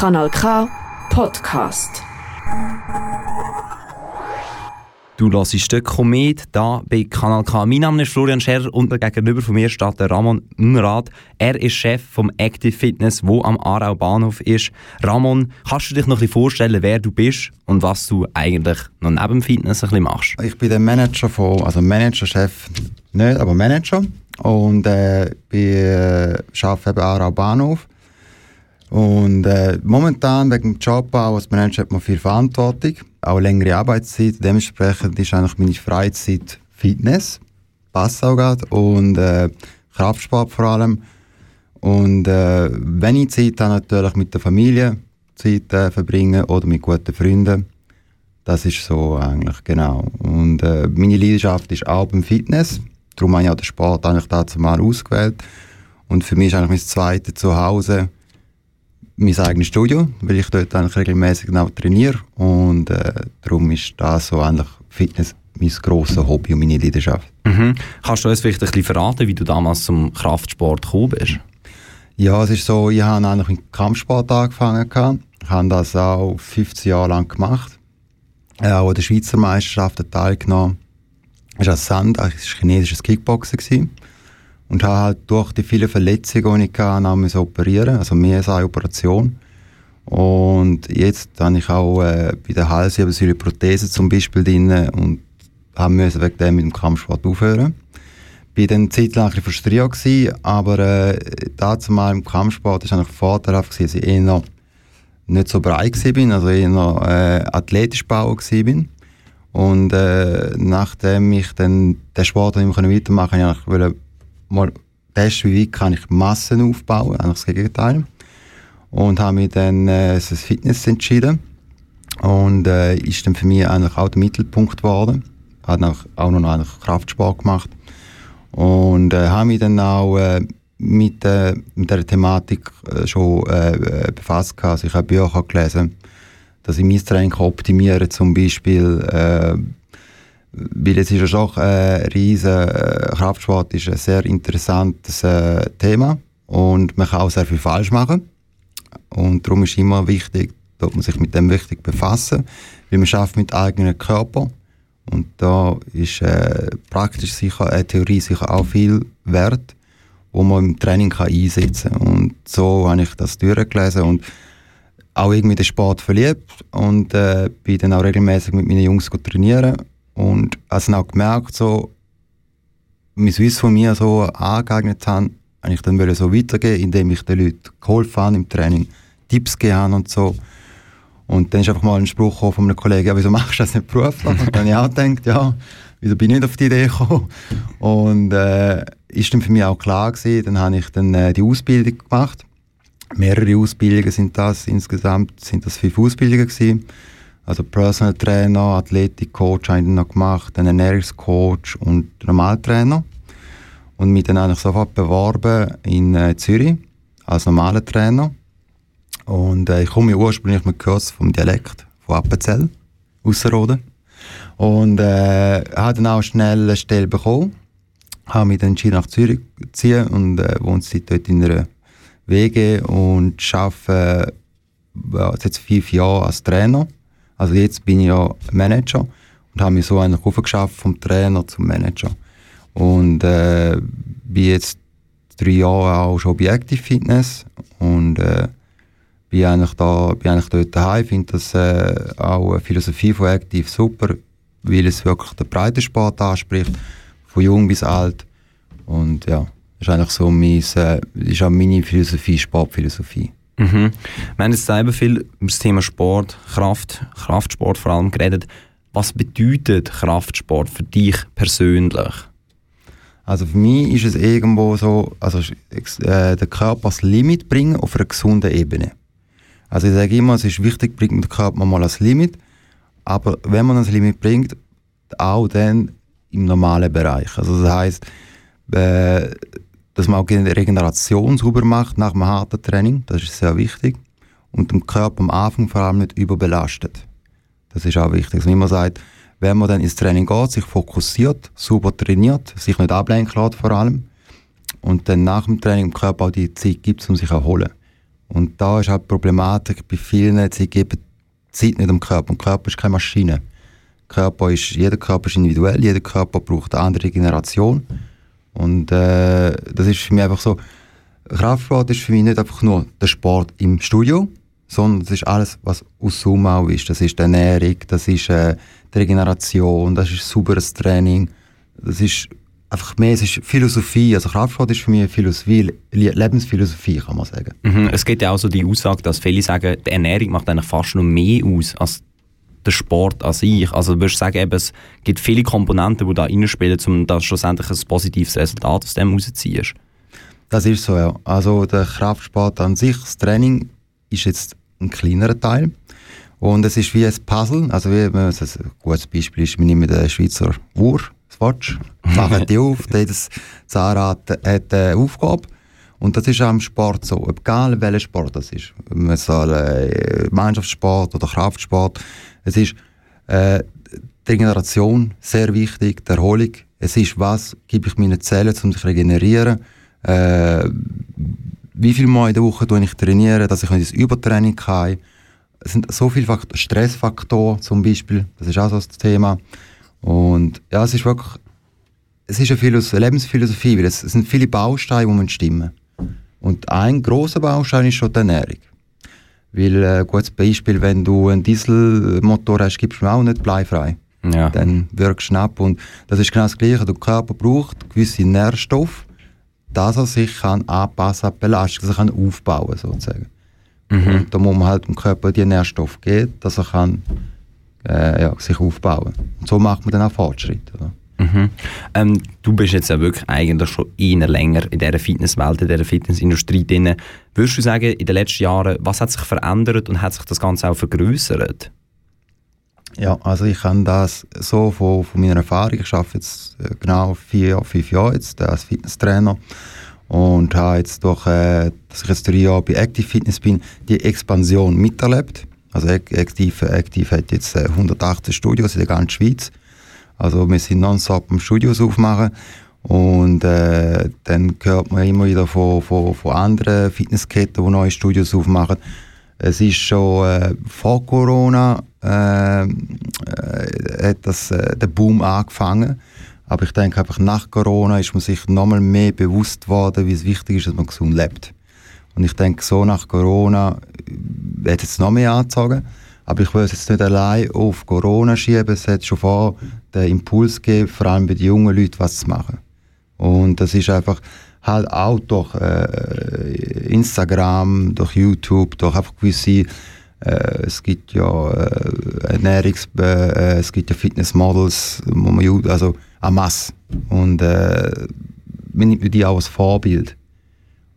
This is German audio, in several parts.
Kanal K Podcast. Du hörst den Komet hier bei Kanal K. Mein Name ist Florian Scherer und gegenüber von mir steht der Ramon Unrat. Er ist Chef vom Active Fitness, wo am Aarau Bahnhof ist. Ramon, kannst du dich noch ein bisschen vorstellen, wer du bist und was du eigentlich noch neben dem Fitness ein bisschen machst? Ich bin der Manager von, also Manager-Chef nicht, aber Manager und äh, bin, äh, arbeite eben Aarau Bahnhof. Und äh, momentan wegen dem Job auch als Manager hat man viel Verantwortung, auch längere Arbeitszeit. Dementsprechend ist eigentlich meine Freizeit Fitness, passt auch gerade, und äh, Kraftsport vor allem. Und äh, wenn ich Zeit habe, natürlich mit der Familie Zeit äh, verbringen oder mit guten Freunden. Das ist so eigentlich, genau. Und äh, meine Leidenschaft ist auch beim Fitness. Darum habe ich auch den Sport eigentlich dazu mal ausgewählt. Und für mich ist eigentlich mein zweites Zuhause mein eigenes Studio, weil ich dort eigentlich regelmäßig genau trainiere. Und äh, darum ist das so eigentlich Fitness mein grosses Hobby und meine Leidenschaft. Mhm. Kannst du uns vielleicht ein bisschen verraten, wie du damals zum Kraftsport gekommen bist? Ja, es ist so, ich habe eigentlich mit Kampfsport angefangen. Ich habe das auch 15 Jahre lang gemacht. Ich habe auch an der Schweizer Meisterschaften teilgenommen. Es war Sand, es war chinesisches Kickboxen. Gewesen. Und habe halt durch die vielen Verletzungen, die ich hatte, auch operieren also mehr als eine Operation. Und jetzt habe ich auch äh, bei der Halswirbelsäule Prothese zum Beispiel drin und habe müssen wegen dem mit dem Kampfsport aufhören. Ich war dann eine Zeit lang ein frustriert, gewesen, aber äh, dazu im Kampfsport war eigentlich vorteilhaft, dass ich eher nicht so breit war, also eher äh, athletisch gebaut war. Und äh, nachdem ich dann den Sport nicht mehr weitermachen konnte, wollte ich mal testen, wie weit kann ich Massen aufbauen, eigentlich das Gegenteil. Und habe mich dann äh, für das Fitness entschieden. Und äh, ist dann für mich eigentlich auch der Mittelpunkt geworden. Habe auch noch eigentlich Kraftsport gemacht. Und äh, habe mich dann auch äh, mit, äh, mit dieser Thematik äh, schon äh, äh befasst. Also ich habe Bücher gelesen, dass ich mein Training optimieren zum Beispiel äh, weil es ist ja schon ein riesen äh, Kraftsport ist ein sehr interessantes äh, Thema. Und man kann auch sehr viel falsch machen. Und darum ist immer wichtig, dass man sich mit dem wichtig befassen, weil man schafft mit eigenen Körper. Und da ist äh, praktisch sicher eine Theorie sicher auch viel wert, wo man im Training kann einsetzen und so habe ich das durchgelesen und auch irgendwie den Sport verliebt. Und äh, bin dann auch regelmäßig mit meinen Jungs trainieren und also auch gemerkt, so, mein Wissen von mir so angeeignet habe, habe ich dann so weitergeben, indem ich den Leuten geholfen habe im Training, Tipps gegeben und so. Und dann ist einfach mal ein Spruch von einem Kollegen, ja, wieso machst du das nicht beruflich? Und dann habe ich auch gedacht, ja, wieso bin ich nicht auf die Idee gekommen? Und äh, ist dann für mich auch klar gewesen, dann habe ich dann äh, die Ausbildung gemacht. Mehrere Ausbildungen sind das, insgesamt sind das fünf Ausbildungen gewesen. Also Personal Trainer, Athletik-Coach habe ich noch gemacht, einen Ernährungscoach und Normaltrainer. Und mich dann eigentlich sofort beworben in äh, Zürich als normaler Trainer. Und äh, ich komme ursprünglich mit Kurs vom Dialekt von Appenzell, Ausserrhoden. Und äh, habe dann auch schnell eine Stelle bekommen. Habe mich dann entschieden, nach Zürich zu ziehen und äh, wohne dort in einer WG und arbeite äh, jetzt fünf Jahre als Trainer also jetzt bin ich ja Manager und habe mich so eigentlich aufgeschafft vom Trainer zum Manager. Und äh, bin jetzt drei Jahre auch schon bei Active Fitness und äh, bin eigentlich da, bin eigentlich dort daheim. Ich finde das äh, auch eine Philosophie von Active super, weil es wirklich den breiten Sport anspricht, von jung bis alt. Und ja, das ist eigentlich so mein, äh, ist auch meine Philosophie, Sportphilosophie. Mhm. Wir haben jetzt selber viel über das Thema Sport, Kraft, Kraftsport vor allem geredet. Was bedeutet Kraftsport für dich persönlich? Also für mich ist es irgendwo so, also äh, den Körper das Limit bringen auf einer gesunden Ebene. Also ich sage immer, es ist wichtig, bringt man den Körper mal als Limit, aber wenn man das Limit bringt, auch dann im normalen Bereich. Also das heißt, äh, dass man auch Regeneration sauber macht nach einem harten Training, das ist sehr wichtig. Und den Körper am Anfang vor allem nicht überbelastet. Das ist auch wichtig. Wie man sagt, wenn man dann ins Training geht, sich fokussiert, super trainiert, sich nicht ablenken lässt vor allem und dann nach dem Training dem Körper auch die Zeit gibt, um sich zu erholen. Und da ist halt die Problematik bei vielen, sie geben Zeit nicht dem Körper. Und der Körper ist keine Maschine. Körper ist, jeder Körper ist individuell, jeder Körper braucht eine andere Generation. Und äh, das ist für mich einfach so, Kraftsport ist für mich nicht einfach nur der Sport im Studio, sondern das ist alles, was aus Summe ist. Das ist die Ernährung, das ist äh, die Regeneration, das ist sauberes Training, das ist einfach mehr, es ist Philosophie. Also Kraftsport ist für mich eine Philosophie, Lebensphilosophie, kann man sagen. Mhm. Es gibt ja auch so die Aussage, dass viele sagen, die Ernährung macht eigentlich fast noch mehr aus als der Sport an sich. Also du würdest sagen, eben, es gibt viele Komponenten, die da reinspielen, um da schlussendlich ein positives Resultat aus dem rauszuziehen. Das ist so, ja. Also der Kraftsport an sich, das Training ist jetzt ein kleinerer Teil. Und es ist wie ein Puzzle. Also wie, ein gutes Beispiel ist, wir nehmen den Schweizer Uhr, das Watch, machen die auf, jedes Zahnrad hat eine Aufgabe. Und das ist auch im Sport so, egal welcher Sport das ist. Man soll äh, Mannschaftssport oder Kraftsport. Es ist äh, die Regeneration sehr wichtig, die Erholung. Es ist, was gebe ich meinen Zellen, um sich zu regenerieren. Äh, wie viel Mal in der Woche ich trainiere, dass ich ins Übertraining kann. Es sind so viele Faktoren, Stressfaktoren zum Beispiel, das ist auch so das Thema. Und ja, es ist wirklich, es ist eine, Philos eine Lebensphilosophie, weil es, es, sind viele Bausteine, die man stimmen. Und ein großer Baustein ist schon die Ernährung. Weil, äh, gutes Beispiel, wenn du einen Dieselmotor hast, gibst du auch nicht bleifrei. Ja. Dann wirkst du ab. Und das ist genau das Gleiche. Der Körper braucht gewisse Nährstoffe, dass er sich kann anpassen an die Belastung, dass er kann aufbauen sozusagen. Mhm. Und da muss man halt dem Körper die Nährstoffe geben, dass er kann, äh, ja, sich aufbauen kann. Und so macht man dann auch Fortschritte. Oder? Mhm. Ähm, du bist jetzt ja wirklich eigentlich schon eher länger in dieser Fitnesswelt, in dieser Fitnessindustrie drin. Würdest du sagen, in den letzten Jahren, was hat sich verändert und hat sich das Ganze auch vergrößert? Ja, also ich kann das so von, von meiner Erfahrung, ich arbeite jetzt äh, genau vier, fünf Jahre jetzt als Fitnesstrainer und habe jetzt durch, äh, dass ich jetzt drei Jahre bei Active Fitness bin, die Expansion miterlebt. Also Active, Active hat jetzt 118 äh, Studios in der ganzen Schweiz also wir sind nonstop im Studios aufmachen und äh, dann hört man immer wieder von, von, von anderen Fitnessketten, die neue Studios aufmachen. Es ist schon äh, vor Corona äh, äh, hat das, äh, der Boom angefangen. Aber ich denke einfach nach Corona ist man sich nochmal mehr bewusst worden, wie es wichtig ist, dass man gesund lebt. Und ich denke, so nach Corona wird es noch mehr angezogen. Aber ich will es jetzt nicht allein auf Corona schieben. Es hat schon vor den Impuls gegeben, vor allem bei den jungen Leuten, was zu machen. Und das ist einfach halt auch durch äh, Instagram, durch YouTube, durch einfach gewisse äh, es gibt ja äh, Ernährungs äh, es gibt ja Fitnessmodels, also en masse. Und äh, man nimmt die auch als Vorbild.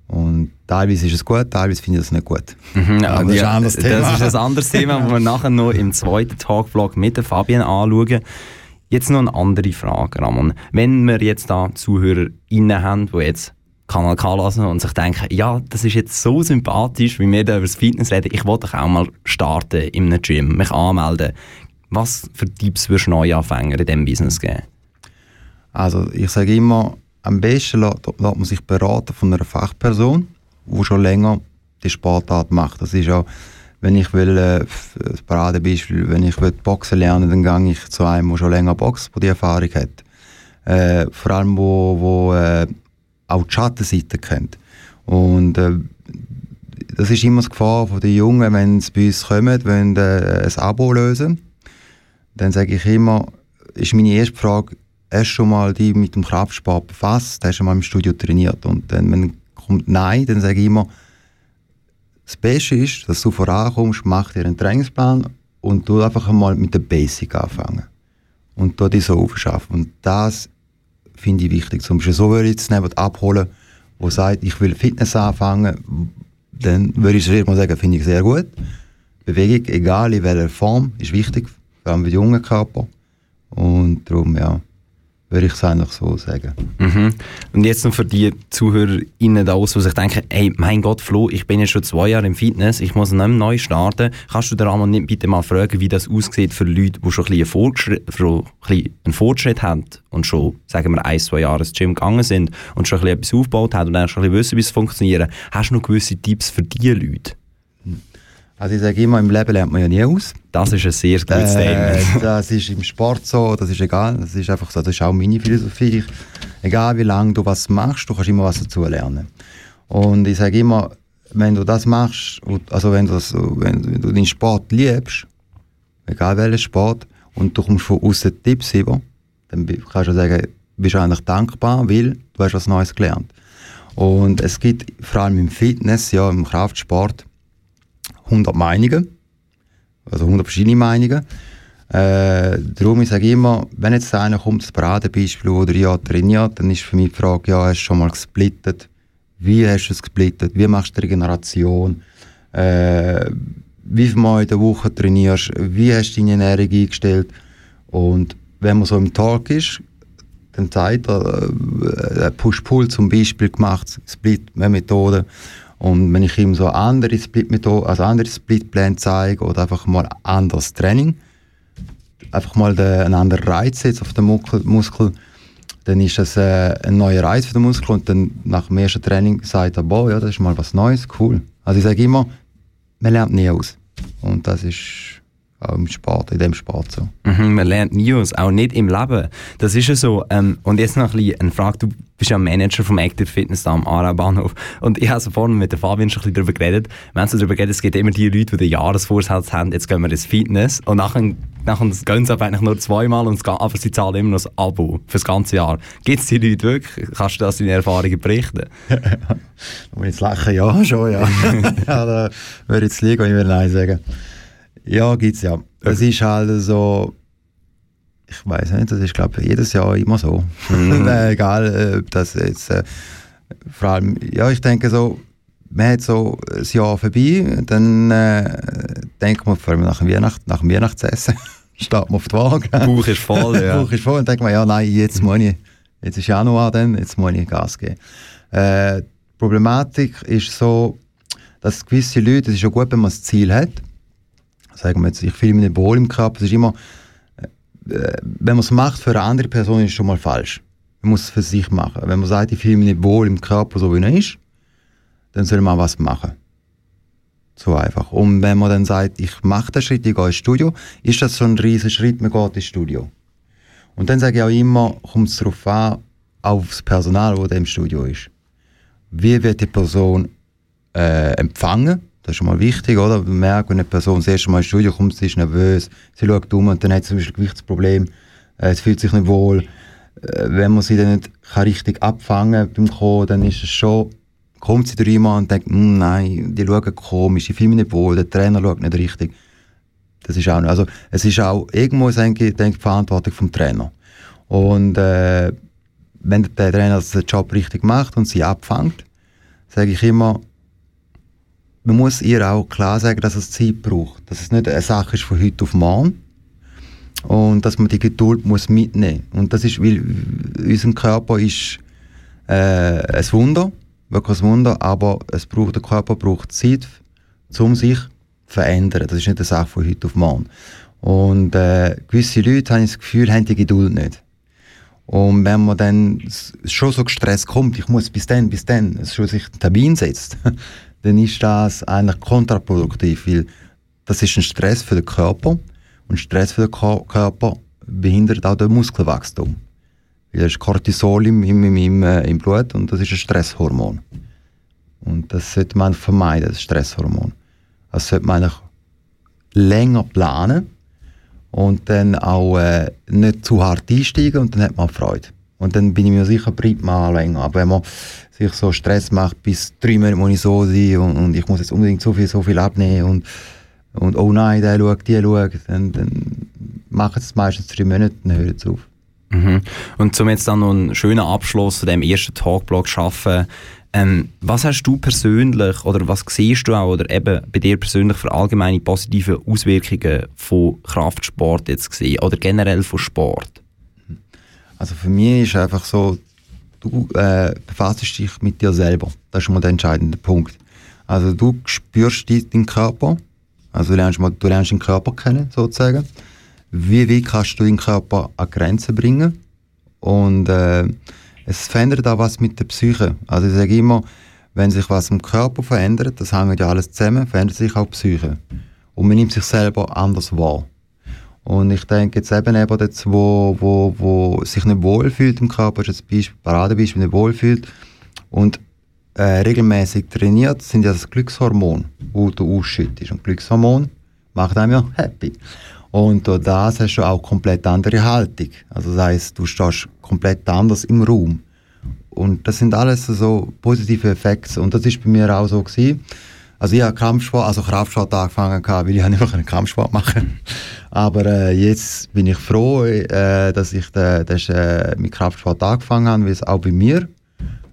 Und teilweise ist es gut, teilweise finde ich es nicht gut. Mhm, das, ist ein anderes Thema. das ist ein anderes Thema, das wir nachher noch im zweiten Talkvlog mit der Fabian anschauen. Jetzt noch eine andere Frage, Ramon. Wenn wir jetzt da ZuhörerInnen haben, die jetzt Kanal K lassen und sich denken, ja, das ist jetzt so sympathisch, wie wir da über das Fitness reden, ich wollte doch auch mal starten in einem Gym, mich anmelden. Was für Tipps würdest du Neuanfänger in diesem Business geben? Also ich sage immer, am besten lässt, lässt man sich beraten von einer Fachperson, die schon länger die Sportart macht. Das ist auch, wenn ich will, äh, das Paradebeispiel, wenn ich will Boxen lernen, dann gehe ich zu einem, der schon länger boxt, der die Erfahrung hat. Äh, vor allem, wo, wo äh, auch die Schattenseite kennt. Und äh, das ist immer die Gefahr von den Jungen, wenn sie bei uns kommen, wenn äh, ein Abo lösen. Dann sage ich immer, ist meine erste Frage, hast du schon mal die mit dem Kraftsport befasst, hast du schon mal im Studio trainiert und dann, wenn kommt Nein, dann sage ich immer, das Beste ist, dass du vorankommst, mach dir einen Trainingsplan und du einfach einmal mit der Basic anfangen. Und die so aufschaffen. Und das finde ich wichtig. Zum Beispiel so würde ich jetzt jemanden abholen, der sagt, ich will Fitness anfangen, dann würde ich mal sagen, finde ich sehr gut. Bewegung, egal in welcher Form, ist wichtig, vor allem für die jungen Körper. Und darum, ja würde ich es eigentlich so sagen. Mhm. Und jetzt noch für die ZuhörerInnen da die sich denken, ey, mein Gott, Flo, ich bin ja schon zwei Jahre im Fitness, ich muss nicht neu starten. Kannst du den Ramon bitte mal fragen, wie das aussieht für Leute, die schon ein bisschen, Fortschritt, schon ein einen Fortschritt haben und schon, sagen wir, ein, zwei Jahre ins Gym gegangen sind und schon ein bisschen etwas aufgebaut haben und dann schon ein bisschen wissen, wie es funktioniert. Hast du noch gewisse Tipps für diese Leute? Also ich sage immer, im Leben lernt man ja nie aus. Das ist ein sehr gutes Äh, Statement. das ist im Sport so, das ist egal. Das ist einfach so, das ist auch meine Philosophie. Ich, egal wie lange du was machst, du kannst immer was dazu lernen. Und ich sage immer, wenn du das machst, also wenn du, das, wenn, wenn du den Sport liebst, egal welchen Sport, und du kommst von außen Tipps über, dann kannst du sagen, bist du eigentlich dankbar, weil du hast was Neues gelernt. Und es gibt vor allem im Fitness, ja, im Kraftsport, 100 Meinungen, also 100 verschiedene Meinungen. Äh, darum ich immer, wenn jetzt einer kommt, das Paradebeispiel, der drei Jahre trainiert, dann ist für mich die Frage, ja, hast du schon mal gesplittet? Wie hast du es gesplittet? Wie machst du die Regeneration? Äh, wie viel Mal in der Woche trainierst? Wie hast du deine Ernährung eingestellt? Und wenn man so im Talk ist, dann zeigt er, äh, Push-Pull zum Beispiel gemacht, Split-Methode. Und wenn ich ihm so andere Split-Methode, also andere Split-Pläne zeige oder einfach mal anderes Training, einfach mal den, einen anderen Reiz setze auf den Muskel, Muskel dann ist das äh, ein neuer Reiz für den Muskel und dann nach dem ersten Training sagt er, boah, ja, das ist mal was Neues, cool. Also ich sage immer, man lernt nie aus. Und das ist auch im Sport, in dem Sport so. Mhm, man lernt nie aus, auch nicht im Leben. Das ist ja so. Ähm, und jetzt noch ein bisschen eine Frage. Du bist ja Manager vom Active Fitness da am Aarau Bahnhof. Und ich habe so vorhin mit der Fabian schon ein bisschen darüber geredet. Wir haben so darüber geredet, es gibt immer die Leute, die den Jahresvorsatz haben, jetzt gehen wir ins Fitness. Und nachher, nachher gehen sie eigentlich nur zweimal, und es aber sie zahlen immer noch das Abo für das ganze Jahr. Gibt es die Leute wirklich? Kannst du das in Erfahrungen berichten? Da muss ich jetzt lachen, ja, schon, ja. ja da würde ich jetzt liegen, wenn ich Nein sagen. Ja, gibt's ja. Es ist halt so, ich weiß nicht, das ist glaube ich jedes Jahr immer so. äh, egal, äh, ob das jetzt, äh, vor allem, ja, ich denke so, man hat so ein Jahr vorbei, dann äh, denkt man vor allem nach dem, Weihnacht, nach dem Weihnachtsessen, steht man auf die Waage. Bauch ist voll, ja. Bauch ist voll und denkt man, ja, nein, jetzt muss ich, jetzt ist Januar dann, jetzt muss ich Gas geben. Äh, die Problematik ist so, dass gewisse Leute, es ist ja gut, wenn man das Ziel hat, sagen wir jetzt, ich fühle mich nicht wohl im Körper, es ist immer, äh, wenn man es macht für eine andere Person, ist es schon mal falsch. Man muss es für sich machen. Wenn man sagt, ich fühle mich nicht wohl im Körper, so wie er ist, dann soll man was machen. So einfach. Und wenn man dann sagt, ich mache den Schritt, ich gehe ins Studio, ist das so ein riesiger Schritt, man geht ins Studio. Und dann sage ich auch immer, kommt es darauf an, aufs Personal, das im Studio ist. Wie wird die Person äh, empfangen? Das ist schon mal wichtig, oder? Man merkt, wenn eine Person das erste Mal ins Studio kommt, sie ist nervös, sie schaut um und dann hat sie zum Beispiel ein Gewichtsproblem, äh, sie fühlt sich nicht wohl. Äh, wenn man sie dann nicht kann richtig abfangen beim Kommen, dann ist es schon, kommt sie dreimal und denkt, «Hm, nein, die schauen komisch, ich fühle mich nicht wohl, der Trainer schaut nicht richtig. Das ist auch nicht. Also, es ist auch, irgendwo denke ich, die Verantwortung vom Trainer. Und, äh, wenn der Trainer den Job richtig macht und sie abfängt, sage ich immer, man muss ihr auch klar sagen, dass es Zeit braucht. Dass es nicht eine Sache ist von heute auf morgen. Und dass man die Geduld muss mitnehmen. Und das ist, weil unser Körper ist äh, ein Wunder, wirklich ein Wunder, aber es braucht, der Körper braucht Zeit, um sich zu verändern. Das ist nicht eine Sache von heute auf morgen. Und äh, gewisse Leute, habe ich das Gefühl, haben die Geduld nicht. Und wenn man dann schon so gestresst kommt, ich muss bis dann, bis dann, schon sich einen Termin setzt, dann ist das eigentlich kontraproduktiv, weil das ist ein Stress für den Körper und Stress für den Körper behindert auch das Muskelwachstum. Weil da ist Cortisol im, im, im, äh, im Blut und das ist ein Stresshormon. Und das sollte man vermeiden, das Stresshormon. Das sollte man eigentlich länger planen und dann auch äh, nicht zu hart einsteigen und dann hat man Freude. Und dann bin ich mir sicher, bleibt man länger. Aber wenn man sich so Stress macht, bis drei Monate muss ich so sein und, und ich muss jetzt unbedingt so viel, so viel abnehmen und, und oh nein, der schaut, die schaut, dann, dann machen es meistens drei Monate, dann hört es auf. Mhm. Und zum jetzt dann noch einen schönen Abschluss von dem ersten Talkblog schaffen, ähm, was hast du persönlich oder was siehst du auch oder eben bei dir persönlich für allgemeine positive Auswirkungen von Kraftsport jetzt gesehen oder generell von Sport? Also für mich ist einfach so, du äh, befasst dich mit dir selber. Das ist mal der entscheidende Punkt. Also du spürst deinen Körper, also du lernst, mal, du lernst den Körper kennen, sozusagen. Wie weit kannst du deinen Körper an Grenzen bringen? Und äh, es verändert auch was mit der Psyche. Also ich sage immer, wenn sich was im Körper verändert, das hängt ja alles zusammen, verändert sich auch die Psyche. Und man nimmt sich selber anders wahr. Und ich denke jetzt eben eben jetzt, wo, wo, wo sich nicht wohlfühlt im Körper, ist Beispiel, Paradebeispiel, nicht wohlfühlt und äh, regelmäßig trainiert, sind ja das Glückshormon, das du ausschüttest. Und Glückshormon macht einem ja happy. Und durch das hast du auch komplett andere Haltung. Also das heisst, du stehst komplett anders im Raum. Und das sind alles so positive Effekte. Und das ist bei mir auch so gewesen. Also ich habe Kampfsport, also Kraftsport angefangen, weil ich einfach einen Kampfsport machen Aber äh, jetzt bin ich froh, äh, dass ich de, de, äh, mit Kraftsport angefangen habe, weil es auch bei mir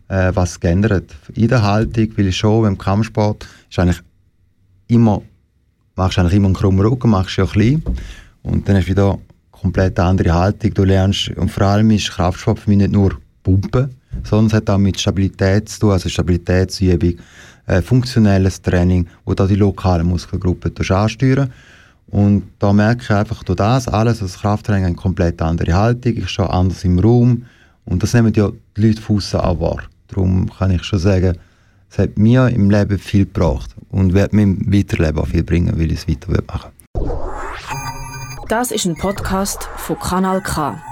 äh, was geändert. In der Haltung, weil ich schon beim Kampfsport ist eigentlich immer, machst eigentlich immer einen krummen Rücken, machst ja klein und dann hast du wieder komplett andere Haltung. Du lernst, und vor allem ist Kraftsport für mich nicht nur Pumpen, sondern es hat auch mit Stabilität zu tun, also Stabilitätsübung äh, funktionelles Training, wo da die lokalen Muskelgruppen ansteuern. Und da merke ich einfach durch das alles, das Krafttraining eine komplett andere Haltung, ich stehe anders im Raum und das nehmen ja die Leute Fuß auch wahr. Darum kann ich schon sagen, es hat mir im Leben viel gebracht und wird mir im Weiterleben auch viel bringen, weil ich es weiter machen Das ist ein Podcast von Kanal K.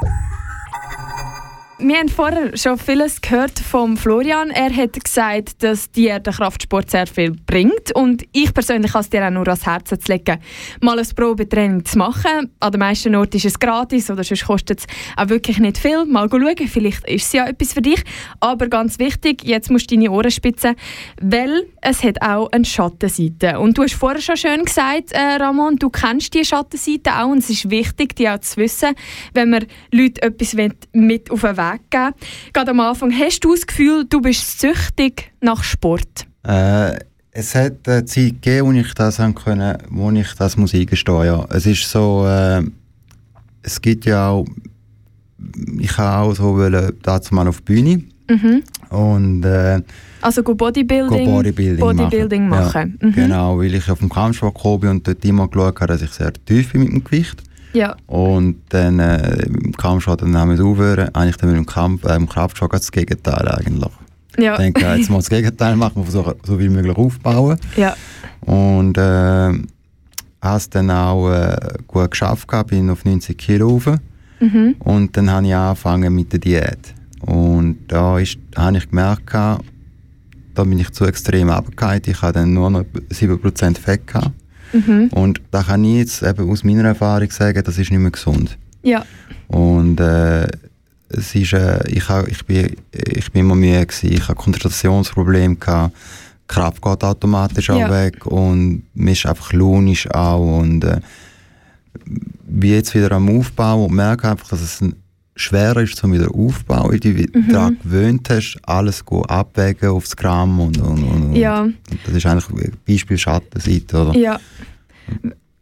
Wir haben vorher schon vieles gehört vom Florian. Er hat gesagt, dass dir der Kraftsport sehr viel bringt. Und ich persönlich kann es dir auch nur ans Herz legen, mal ein Probetraining zu machen. An den meisten Orten ist es gratis oder sonst kostet es auch wirklich nicht viel. Mal schauen, vielleicht ist es ja etwas für dich. Aber ganz wichtig, jetzt musst du deine Ohren spitzen, weil es hat auch eine Schattenseite. Und du hast vorher schon schön gesagt, äh, Ramon, du kennst die Schattenseite auch und es ist wichtig, die auch zu wissen, wenn man Leute etwas mit auf den Weg Weg gegeben. Gerade am Anfang, hast du das Gefühl, du bist süchtig nach Sport? Äh, es hat eine Zeit gegeben, wo ich das können, wo ich das muss eingestehen. Ja. Es ist so, äh, es gibt ja auch, ich habe auch so wollen, dazu mal auf die Bühne. Mhm. Und, äh, also go Bodybuilding, go Bodybuilding, Bodybuilding machen. machen. Ja, mhm. Genau, weil ich auf dem Kampfsport gekommen bin und dort immer geschaut habe, dass ich sehr tief bin mit dem Gewicht. Ja. Und dann äh, im Kampfsport dann haben wir aufhören. Eigentlich dann mit dem Kampf, äh, im Kraftsport das Gegenteil eigentlich. Ja. Ich denke, jetzt muss das Gegenteil machen, wir versuchen so wie möglich aufbauen. Ja. Und äh, habe es dann auch äh, gut geschafft, gehabt, bin auf 90 Kilo rauf. Mhm. Und dann habe ich angefangen mit der Diät. Und da ist, habe ich gemerkt, da bin ich zu extrem abgehakt. Ich hatte dann nur noch 7% Fett. Gehabt. Mhm. Und da kann ich jetzt eben aus meiner Erfahrung sagen, das ist nicht mehr gesund. Ja. Und äh, es ist, äh, ich, ha, ich, bin, ich bin immer müde gewesen, ich hatte Konzentrationsprobleme, gehabt, die Kraft geht automatisch auch ja. weg und mir ist einfach launisch auch und äh, wie jetzt wieder am Aufbau und merke einfach, dass es ein schwerer ist zum wieder aufbauen, weil du mhm. daran gewöhnt hast, alles gut abwägen aufs Gramm und, und, und, ja. und das ist eigentlich Beispiel Schattenseite, oder? Ja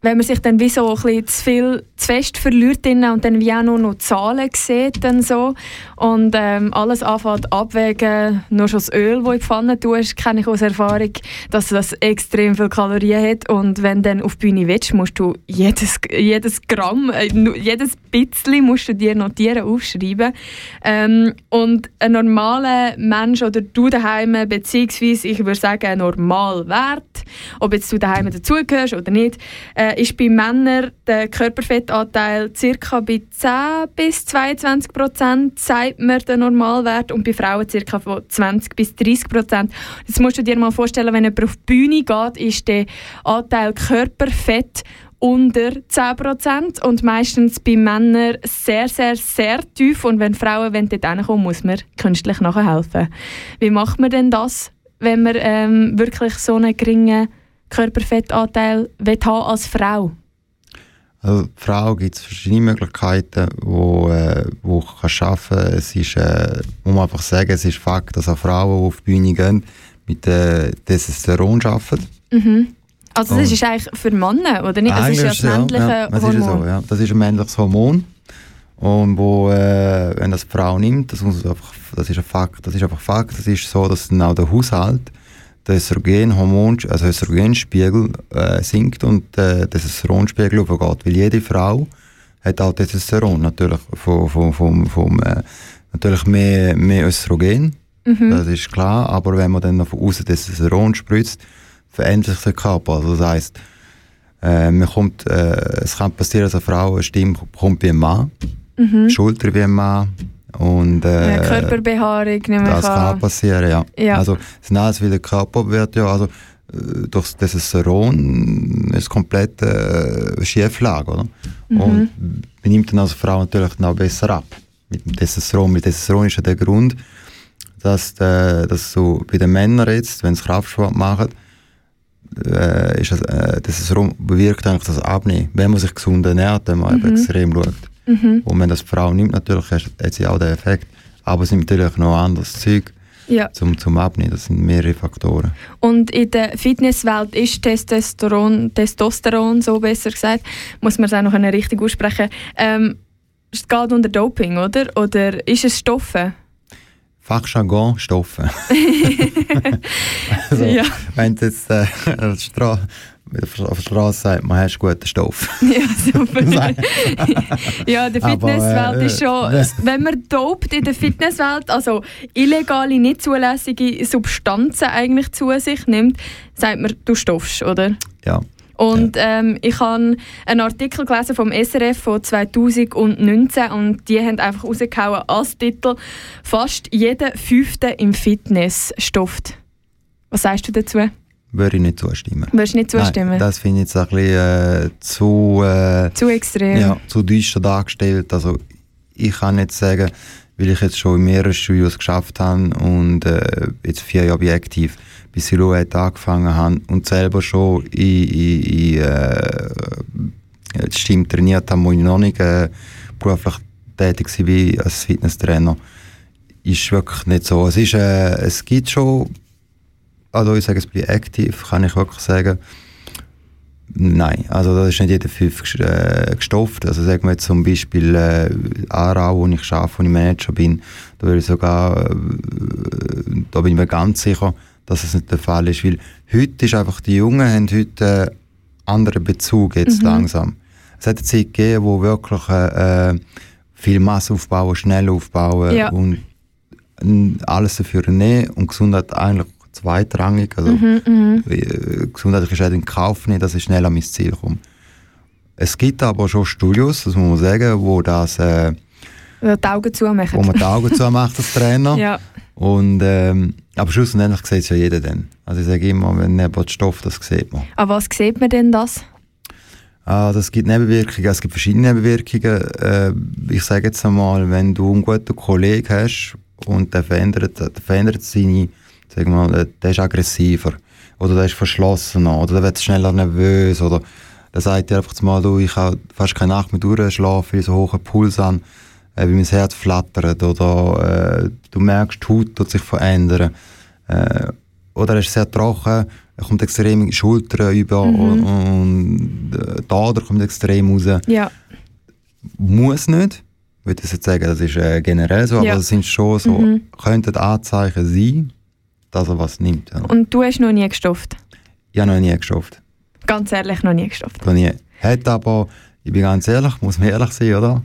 wenn man sich dann wie so ein bisschen zu viel, zu fest verliert und dann wie auch nur noch Zahlen sieht dann so. Und ähm, alles anfängt abwägen, nur schon das Öl, das in die Pfanne tust, kenne ich aus Erfahrung, dass das extrem viel Kalorien hat. Und wenn dann auf die Bühne willst, musst du jedes, jedes Gramm, äh, jedes bisschen musst du dir notieren, aufschreiben. Ähm, und ein normaler Mensch oder du daheim, beziehungsweise ich würde sagen ein Normalwert, ob jetzt du daheim dazugehörst oder nicht, äh, äh, ist bei Männern der Körperfettanteil ca. bei 10 bis 22 Prozent, sagt man der Normalwert, und bei Frauen ca. von 20 bis 30 Prozent. Jetzt musst du dir mal vorstellen, wenn jemand auf die Bühne geht, ist der Anteil Körperfett unter 10% und meistens bei Männern sehr, sehr, sehr tief. Und wenn Frauen dort hinkommen, muss man künstlich nachhelfen. Wie macht man denn das, wenn man ähm, wirklich so einen geringen Körperfettanteil haben als Frau? Also Frau gibt es verschiedene Möglichkeiten, wo, äh, wo kann arbeiten kann. Es ist, äh, muss man einfach sagen, es ist Fakt, dass auch Frauen, die auf die Bühne gehen, mit äh, Testosteron arbeiten. Mhm. Also das Und ist eigentlich für Männer, oder nicht? Das ist ja das männliche ja, ja, das Hormon. Ist so, ja. Das ist ein männliches Hormon. Und wo, äh, wenn das die Frau nimmt, das, muss einfach, das ist ein Fakt, das ist einfach Fakt, das ist so, dass dann auch der Haushalt, der Östrogenhormon, also Östrogenspiegel äh, sinkt und äh, der Testosteronspiegel hochgeht. Weil jede Frau hat auch Testosteron, natürlich, vom, vom, vom, vom äh, natürlich mehr, mehr Östrogen, Mhm. das ist klar, aber wenn man dann noch von außen Testosteron spritzt, verändert sich der Körper. Also das heisst, äh, man kommt, äh, es kann passieren, dass eine Frau eine Stimme bekommt wie ein Mann, Mhm. Schulter wie ein Mann und äh, Ja, Körperbehaarung, nehme ich das kann an. passieren, ja. Ja. Also sind alles wieder Körper wird ja, also äh, durch das Testosteron ist komplett äh, Schieflage, oder? Mhm. Und man nimmt dann als Frau natürlich noch besser ab mit dem Testosteron. Mit Testosteron ist ja der Grund, dass, äh, dass so bei den Männern jetzt, wenn sie Kraftsport machen, äh, ist das, äh, Testosteron bewirkt eigentlich das Abnehmen. Wenn man sich gesund ernährt, wenn man eben extrem schaut. Mhm. Und wenn das die Frau nimmt, natürlich hat sie auch den Effekt. Aber es sind natürlich noch anderes Zeug Ja. zum, zum Abnehmen. Das sind mehrere Faktoren. Und in der Fitnesswelt ist Testosteron, Testosteron so besser gesagt, muss man es auch noch richtig aussprechen, ähm, es geht unter Doping, oder? Oder ist es Stoffe? Fachjargon, Stoffe. also, Ja. Wenn du jetzt äh, auf der Stra- auf der Straße sagt, man hast guten Stoff. Ja, super. ja, die Aber, Fitnesswelt äh, ist schon, äh, wenn man dopt in der Fitnesswelt, also illegale, nicht zulässige Substanzen eigentlich zu sich nimmt, sagt man, du stoffst, oder? Ja. Und ähm, ich habe einen Artikel gelesen vom SRF von 2019 und die haben einfach rausgehauen als Titel «Fast jeder Fünfte im Fitness stofft». Was sagst du dazu? Würde ich nicht zustimmen. Würdest du nicht zustimmen? Nein, das finde ich jetzt ein bisschen äh, zu, äh, Zu extrem? ja, zu düster dargestellt. Also ich kann nicht sagen, weil ich jetzt schon in mehreren Studios geschafft habe und äh, jetzt vier Jahre aktiv, ich Silhouette angefangen habe und selber schon in, in, in äh, Team trainiert habe, wo ich noch nicht äh, beruflich tätig war als Fitnesstrainer, ist wirklich nicht so. Es, ist, äh, es gibt schon, also ich sage, es bin aktiv, kann ich wirklich sagen, Nein, also da ist nicht jeder fünf äh, gestofft. Also sagen wir jetzt zum Beispiel äh, Aarau, wo ich arbeite, wo ich Manager bin, da würde ich sogar, äh, da bin ich mir ganz sicher, dass es nicht der Fall ist, weil heute ist einfach, die Jungen haben heute einen anderen Bezug jetzt langsam. Es hat eine Zeit gegeben, wo wirklich äh, äh, viel Masse aufbauen, schnell aufbauen Ja. und alles dafür nehmen und Gesundheit eigentlich zweitrangig. Also, Mhm, äh, gesundheitliche Schäden in Kauf nehmen, dass ich schnell an mein Ziel komme. Es gibt aber schon Studios, das muss man sagen, wo, das, äh, Oder die Augen zumachen. wo man die Augen zumacht als Trainer. ja. Und, ähm, aber schlussendlich sieht es ja jeder dann. Also ich sage immer, wenn jemand Stoff, das sieht man. Aber was sieht man denn das? Also es gibt Nebenwirkungen, es gibt verschiedene Nebenwirkungen. Äh, ich sage jetzt einmal, wenn du einen guten Kollegen hast und der verändert, der verändert seine, wir mal, äh, der ist aggressiver oder der ist verschlossener oder der wird schneller nervös oder der sagt dir einfach mal, du, ich habe fast keine Nacht mehr durchschlafen, weil ich so hohen Puls an, äh, wie mein Herz flattert oder äh, du merkst, die Haut tut sich verändern. Äh, oder er ist sehr trocken, er kommt extrem in die Schultern über und, und äh, Ader kommt extrem raus. Ja. Muss nicht, würde ich jetzt sagen, das ist äh, generell so, Ja. aber es sind schon so, Mhm. könnten Anzeichen sein, dass er was nimmt. Ja. Und du hast noch nie gestofft? Ich habe noch nie geschafft. Ganz ehrlich, noch nie gestofft. Noch nie. Hat aber, ich bin ganz ehrlich, muss mir ehrlich sein, oder?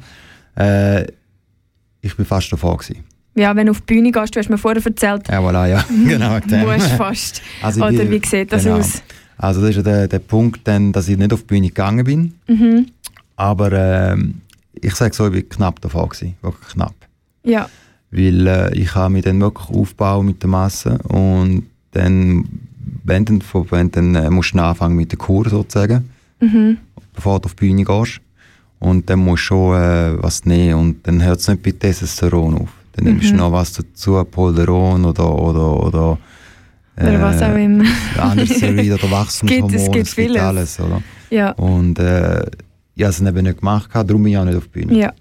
Äh, ich bin fast davor gewesen. Ja, wenn du auf die Bühne gehst, du hast mir vorher erzählt, Ja, voilà, ja. genau. du musst fast. Also Oder bin- wie sieht das genau. aus? Also das ist ja der, der Punkt, dann, dass ich nicht auf die Bühne gegangen bin. Mhm. Aber ähm, ich sage so, ich bin knapp davor gewesen. Wirklich knapp. Ja. Weil äh, ich habe mich dann wirklich aufgebaut mit der Masse und dann, wenn dann, wenn dann äh, musst du anfangen mit der Kur sozusagen, Mhm. bevor du auf die Bühne gehst. Und dann musst du schon äh, was nehmen und dann hört es nicht bei Testosteron auf. Dann nimmst du Mhm. noch was dazu, Polderon oder, oder, oder, Oder was auch immer. andere Steroide oder Wachstumshormone. gibt- es gibt es gibt alles, oder? Ja. Und äh, ich habe es eben nicht gemacht, darum bin ich auch nicht auf die Bühne. Ja,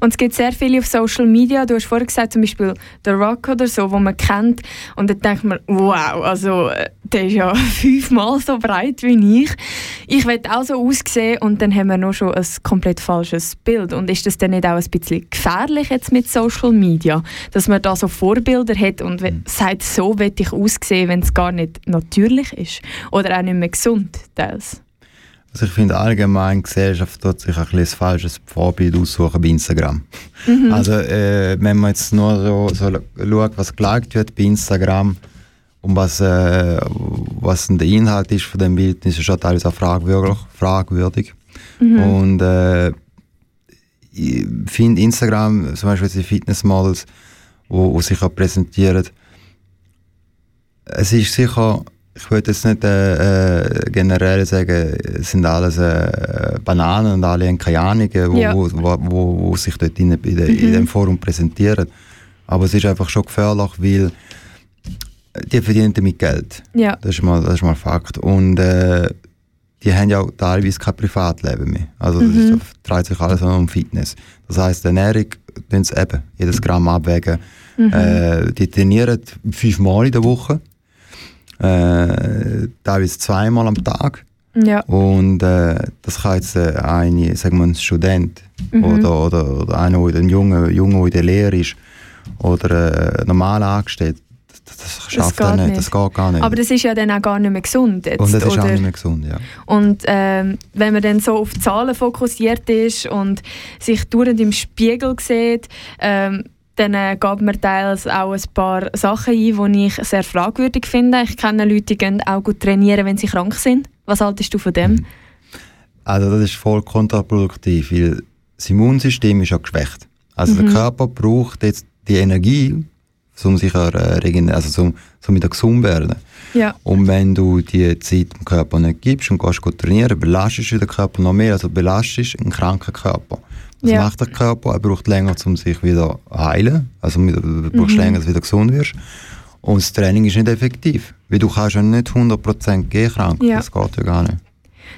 und es gibt sehr viele auf Social Media. Du hast vorhin gesagt, zum Beispiel The Rock oder so, wo man kennt. Und dann denkt man, wow, also äh, der ist ja fünfmal so breit wie ich. Ich will auch so aussehen und dann haben wir noch schon ein komplett falsches Bild. Und ist das dann nicht auch ein bisschen gefährlich jetzt mit Social Media, dass man da so Vorbilder hat und mhm. sagt, so will ich aussehen, wenn es gar nicht natürlich ist oder auch nicht mehr gesund teils? Also ich finde allgemein, die Gesellschaft tut sich ein, ein falsches Vorbild aussuchen bei Instagram. Mhm. Also äh, wenn man jetzt nur so, so schaut, was geliked wird bei Instagram und was, äh, was der Inhalt ist von dem Bild, ist es schon teilweise auch fragwürdig. fragwürdig. Mhm. Und äh, ich finde Instagram, zum Beispiel die Fitnessmodels, wo sich auch präsentieren, es ist sicher ich würde jetzt nicht äh, äh, generell sagen, es sind alles äh, Bananen und alle keine Ahnung, wo, ja. wo, wo, wo, sich dort in, in, mhm. in dem Forum präsentieren. Aber es ist einfach schon gefährlich, weil die verdienen damit Geld. Ja. Das, ist mal, das ist mal Fakt. Und äh, die haben ja auch teilweise kein Privatleben mehr. Also das mhm. ist, dreht sich alles um Fitness. Das heisst, Ernährung tun sie eben jedes Gramm abwägen. Mhm. Äh, die trainieren fünfmal in der Woche äh, teilweise zweimal am Tag. Ja. Und äh, das kann jetzt äh, eine, sagen wir, ein Student mhm. oder, oder, oder einer, der ein Junge, Junge, der in der Lehre ist oder äh, normal angestellt, das, das schafft das er nicht. nicht. Das geht gar nicht. Aber das ist ja dann auch gar nicht mehr gesund. Jetzt, und das ist oder? auch nicht mehr gesund, ja. Und ähm, wenn man dann so auf Zahlen fokussiert ist und sich dauernd im Spiegel sieht, ähm, dann äh, gab mir teils auch ein paar Sachen ein, die ich sehr fragwürdig finde. Ich kenne Leute, die gehen auch gut trainieren, wenn sie krank sind. Was haltest du von dem? Mhm. Also das ist voll kontraproduktiv, weil das Immunsystem ist ja geschwächt. Also mhm. der Körper braucht jetzt die Energie, um sich äh, regenerieren, also um, um wieder gesund zu werden. Ja. Und wenn du die Zeit dem Körper nicht gibst und gehst gut trainieren, belastest du den Körper noch mehr, also belastest einen kranken Körper. Was ja. macht der Körper? Er braucht länger, um sich wieder zu heilen. Also du brauchst mhm. länger, dass du wieder gesund wirst. Und das Training ist nicht effektiv. Weil du kannst ja nicht 100% gehen krank. Ja. Das geht ja gar nicht.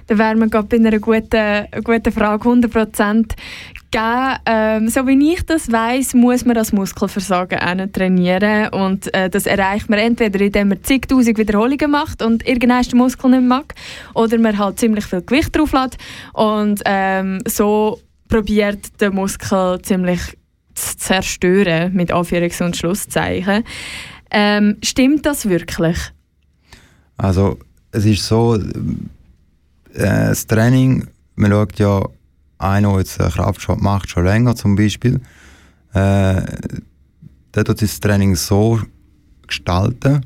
Da wären wir gerade bei einer guten, guten Frage, 100% geben. Ähm, so wie ich das weiß, muss man das Muskelversagen auch nicht trainieren. Und äh, das erreicht man entweder, indem man zigtausend Wiederholungen macht und irgendeinen Muskel nicht mag, oder man halt ziemlich viel Gewicht drauf lässt und ähm, so probiert, den Muskel ziemlich zu zerstören, mit Anführungs- und Schlusszeichen. Ähm, stimmt das wirklich? Also, es ist so, äh, das Training, man schaut ja, einer, der jetzt Kraftsport macht, schon länger zum Beispiel, äh, der tut das Training so gestalten,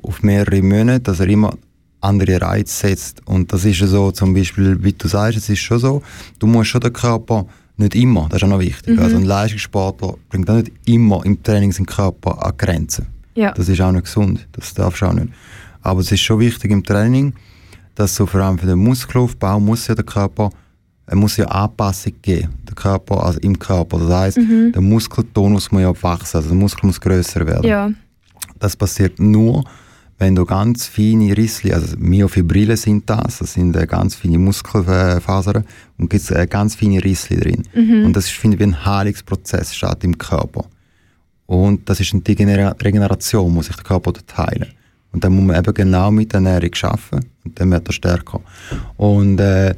auf mehrere Monate, dass er immer andere Reize setzt. Und das ist ja so, zum Beispiel, wie du sagst, es ist schon so, du musst schon den Körper nicht immer, das ist auch noch wichtig. Mhm. Also ein Leistungssportler bringt auch nicht immer im Training seinen Körper an Grenzen. Ja. Das ist auch nicht gesund, das darfst du auch nicht. Aber es ist schon wichtig im Training, dass so vor allem für den Muskelaufbau muss ja der Körper er muss ja Anpassung geben, der Körper, also im Körper. Das heißt, mhm. der Muskeltonus muss ja wachsen, also der Muskel muss größer werden. Ja. Das passiert nur, wenn du ganz feine Rissli, also Myofibrile sind das, das sind äh, ganz feine Muskelfasern und gibt äh, ganz feine Rissli drin. Mhm. Und das ist, finde ich, wie ein Heilungsprozess statt im Körper. Und das ist eine Regeneration, muss sich der Körper dort heilen. Und dann muss man eben genau mit der Ernährung arbeiten und dann wird er stärker. Und äh,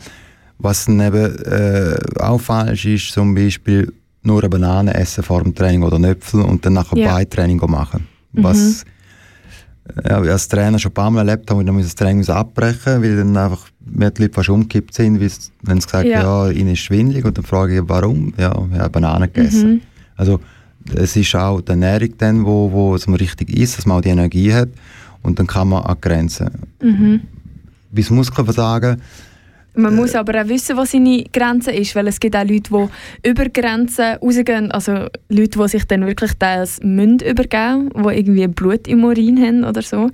was dann eben äh, auch falsch ist, zum Beispiel nur eine Banane essen vor dem Training oder Äpfel und dann nachher ja. Beitraining machen. Was mhm ja, als Trainer schon ein paar Mal erlebt habe, dann das Training abbrechen, weil dann einfach mir die Leute fast umgekippt sind, wenn sie gesagt ja. ja, ihnen ist schwindelig und dann frage ich, warum? Ja, ich habe Bananen gegessen. Mhm. Also es ist auch die Ernährung dann, wo, wo es richtig ist, dass man auch die Energie hat und dann kann man an Grenzen. Mhm. Bis Muskelversagen man muss aber auch wissen, was seine Grenze ist, weil es gibt auch Leute, die über Grenzen rausgehen, also Leute, die sich dann wirklich das Münd übergeben, die irgendwie Blut im Urin haben oder so.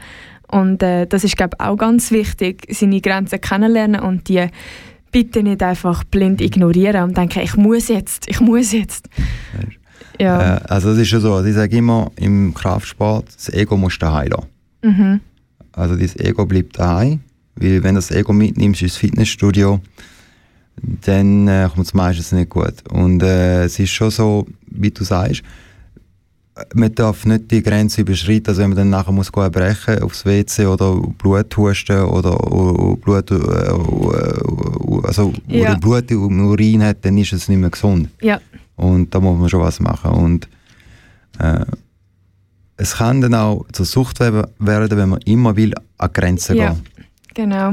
Und äh, das ist, glaube ich, auch ganz wichtig, seine Grenzen kennenlernen und die bitte nicht einfach blind ignorieren und denken, ich muss jetzt, ich muss jetzt. Ja. Äh, also es ist ja so, also ich sage immer, im Kraftsport, das Ego muss daheim lassen. Mhm. Also das Ego bleibt daheim weil wenn du das Ego mitnimmst ins Fitnessstudio, dann äh, kommt es meistens nicht gut. Und äh, es ist schon so, wie du sagst, man darf nicht die Grenze überschreiten, also wenn man dann nachher muss gehen brechen aufs WC oder Blut husten oder Blut, äh, also Ja. oder Blut im Urin hat, dann ist es nicht mehr gesund. Ja, Und da muss man schon was machen. Und äh, es kann dann auch zur Sucht we- werden, wenn man immer will an Grenzen Ja. gehen. Genau.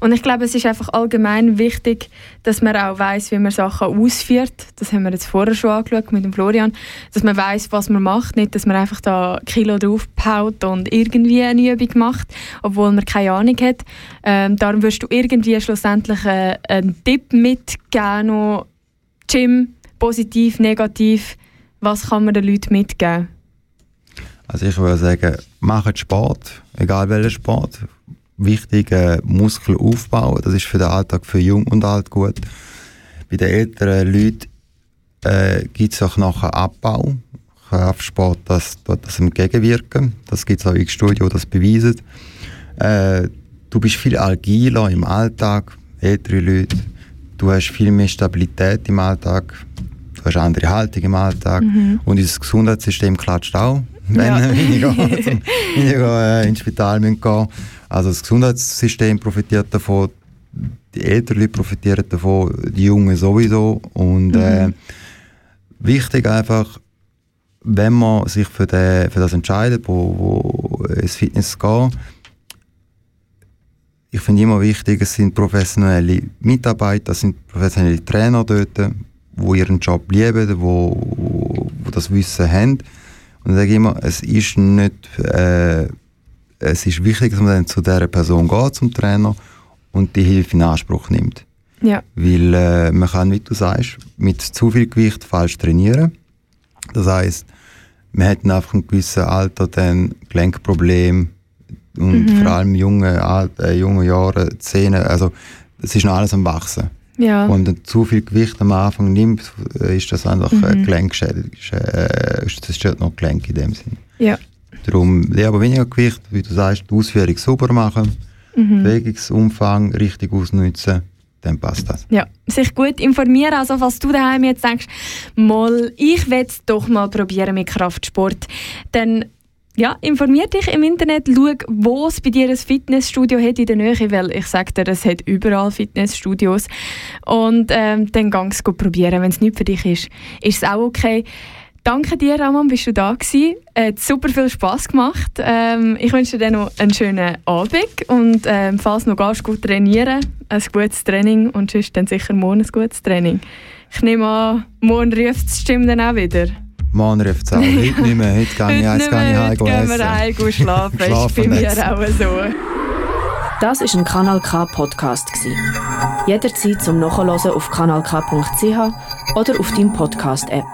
Und ich glaube, es ist einfach allgemein wichtig, dass man auch weiß, wie man Sachen ausführt. Das haben wir jetzt vorher schon angeschaut mit dem Florian. Dass man weiß, was man macht. Nicht, dass man einfach da Kilo draufhaut und irgendwie eine Übung macht, obwohl man keine Ahnung hat. Ähm, darum wirst du irgendwie schlussendlich äh, einen Tipp mitgeben, noch Gym, positiv, negativ. Was kann man den Leuten mitgeben? Also ich würde sagen, macht Sport, egal welcher Sport. Wichtig, äh, Muskeln aufbauen, das ist für den Alltag für Jung und Alt gut. Bei den älteren Leuten äh, gibt es auch nachher Abbau. Kraftsport, das tut das entgegenwirken. Das gibt es auch in Studien, die das beweisen. Äh, du bist viel agiler im Alltag, ältere Leute. Du hast viel mehr Stabilität im Alltag. Du hast eine andere Haltung im Alltag. Und unser Gesundheitssystem klatscht auch, wenn Ja. weniger, weniger äh, ins Spital müssen gehen Also das Gesundheitssystem profitiert davon, die älteren Leute profitieren davon, die Jungen sowieso. Und äh, wichtig einfach, wenn man sich für, den, für das entscheidet, wo, wo ins Fitness geht, ich finde immer wichtig, es sind professionelle Mitarbeiter, es sind professionelle Trainer dort, die ihren Job lieben, wo, wo, wo das Wissen haben. Und ich sage immer, es ist nicht, äh, es ist wichtig, dass man dann zu dieser Person geht, zum Trainer, und die Hilfe in Anspruch nimmt. Ja, Weil äh, man kann, wie du sagst, mit zu viel Gewicht falsch trainieren. Das heißt, man hat einfach im gewissen Alter dann Gelenkprobleme und vor allem junge, äh, junge Jahre, Zähne, also es ist noch alles am Wachsen. Ja. Und wenn zu viel Gewicht am Anfang nimmst, äh, ist das einfach äh, Gelenkschädigung. Äh, das stört noch Gelenk in dem Sinn. ja. Darum lieber weniger Gewicht, wie du sagst, die Ausführung sauber machen, Bewegungsumfang richtig ausnutzen, dann passt das. Ja, sich gut informieren. Also, falls du daheim jetzt denkst, mal, ich will es doch mal probieren mit Kraftsport, dann ja, informier dich im Internet, schau, wo es bei dir ein Fitnessstudio hat in der Nähe, weil ich sage dir, es hat überall Fitnessstudios. Und ähm, dann gang es probieren. Wenn es nicht für dich ist, ist es auch okay. Danke dir, Ramon, bist du da gewesen. Hat super viel Spass gemacht. Ähm, ich wünsche dir noch einen schönen Abend und ähm, falls noch gehst, gut trainieren, ein gutes Training und sonst dann sicher morgen ein gutes Training. Ich nehme an, morgen ruft die Stimme dann auch wieder. Morgen ruft es auch. Heute nicht mehr. Heute gehe ich, jetzt gehe ich heim heute gehen wir essen. heim gehen schlafen. ist bei Schlafen mir jetzt. auch so. Das ist ein Kanal K Podcast gsi. Jederzeit zum Nachhören auf kanalk.ch oder auf deinem Podcast App.